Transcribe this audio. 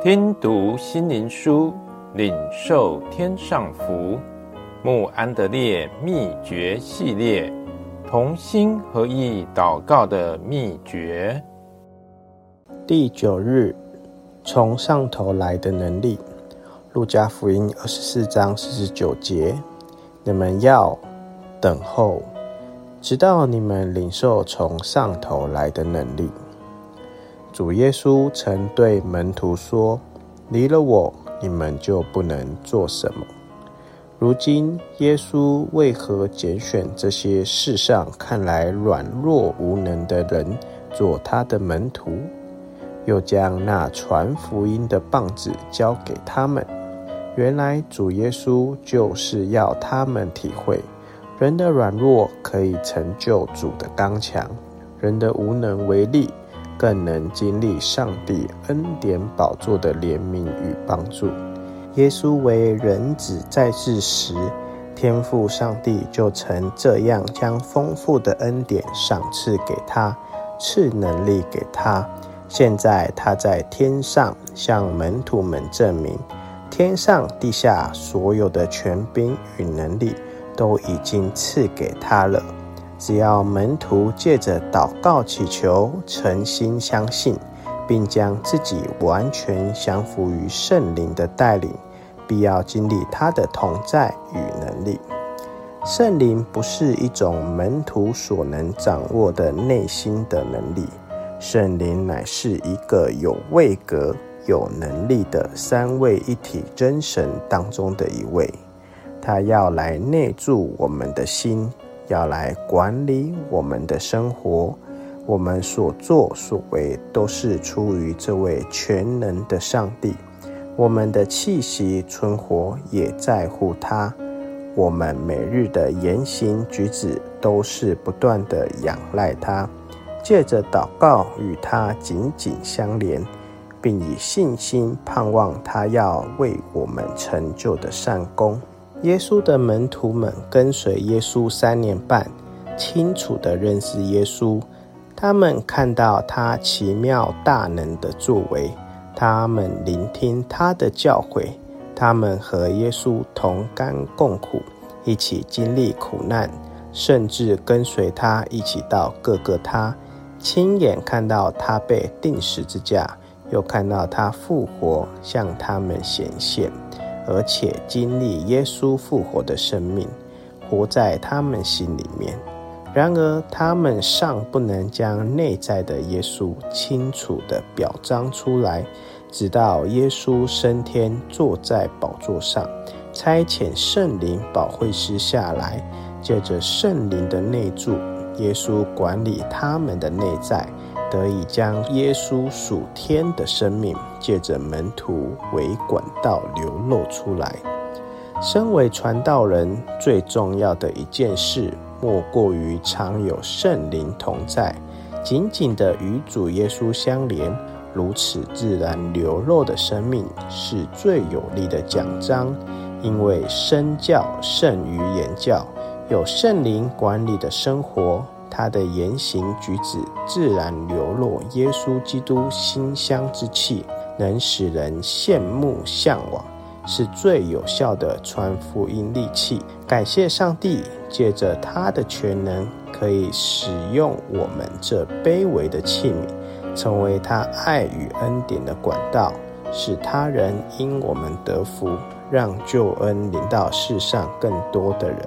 听读心灵书，领受天上福。穆安德烈秘诀系列，同心合意祷告的秘诀。第九日，从上头来的能力。路加福音二十四章四十九节：你们要等候，直到你们领受从上头来的能力。主耶稣曾对门徒说：“离了我，你们就不能做什么。”如今，耶稣为何拣选这些世上看来软弱无能的人做他的门徒，又将那传福音的棒子交给他们？原来，主耶稣就是要他们体会，人的软弱可以成就主的刚强，人的无能为力。更能经历上帝恩典宝座的怜悯与帮助。耶稣为人子在世时，天父上帝就曾这样将丰富的恩典赏赐给他，赐能力给他。现在他在天上向门徒们证明，天上地下所有的权柄与能力都已经赐给他了。只要门徒借着祷告祈求，诚心相信，并将自己完全降服于圣灵的带领，必要经历他的同在与能力。圣灵不是一种门徒所能掌握的内心的能力，圣灵乃是一个有位格、有能力的三位一体真神当中的一位，他要来内住我们的心。要来管理我们的生活，我们所作所为都是出于这位全能的上帝。我们的气息存活也在乎他。我们每日的言行举止都是不断的仰赖他，借着祷告与他紧紧相连，并以信心盼望他要为我们成就的善功。耶稣的门徒们跟随耶稣三年半，清楚地认识耶稣。他们看到他奇妙大能的作为，他们聆听他的教诲，他们和耶稣同甘共苦，一起经历苦难，甚至跟随他一起到各个他，亲眼看到他被钉十字架，又看到他复活，向他们显现。而且经历耶稣复活的生命，活在他们心里面。然而，他们尚不能将内在的耶稣清楚地表彰出来，直到耶稣升天，坐在宝座上，差遣圣灵保惠师下来，借着圣灵的内助，耶稣管理他们的内在。得以将耶稣属天的生命，借着门徒为管道流露出来。身为传道人，最重要的一件事，莫过于常有圣灵同在，紧紧地与主耶稣相连。如此自然流露的生命，是最有力的奖章。因为身教胜于言教，有圣灵管理的生活。他的言行举止自然流露耶稣基督馨香之气，能使人羡慕向往，是最有效的传福音利器。感谢上帝，借着他的全能，可以使用我们这卑微的器皿，成为他爱与恩典的管道，使他人因我们得福，让救恩临到世上更多的人。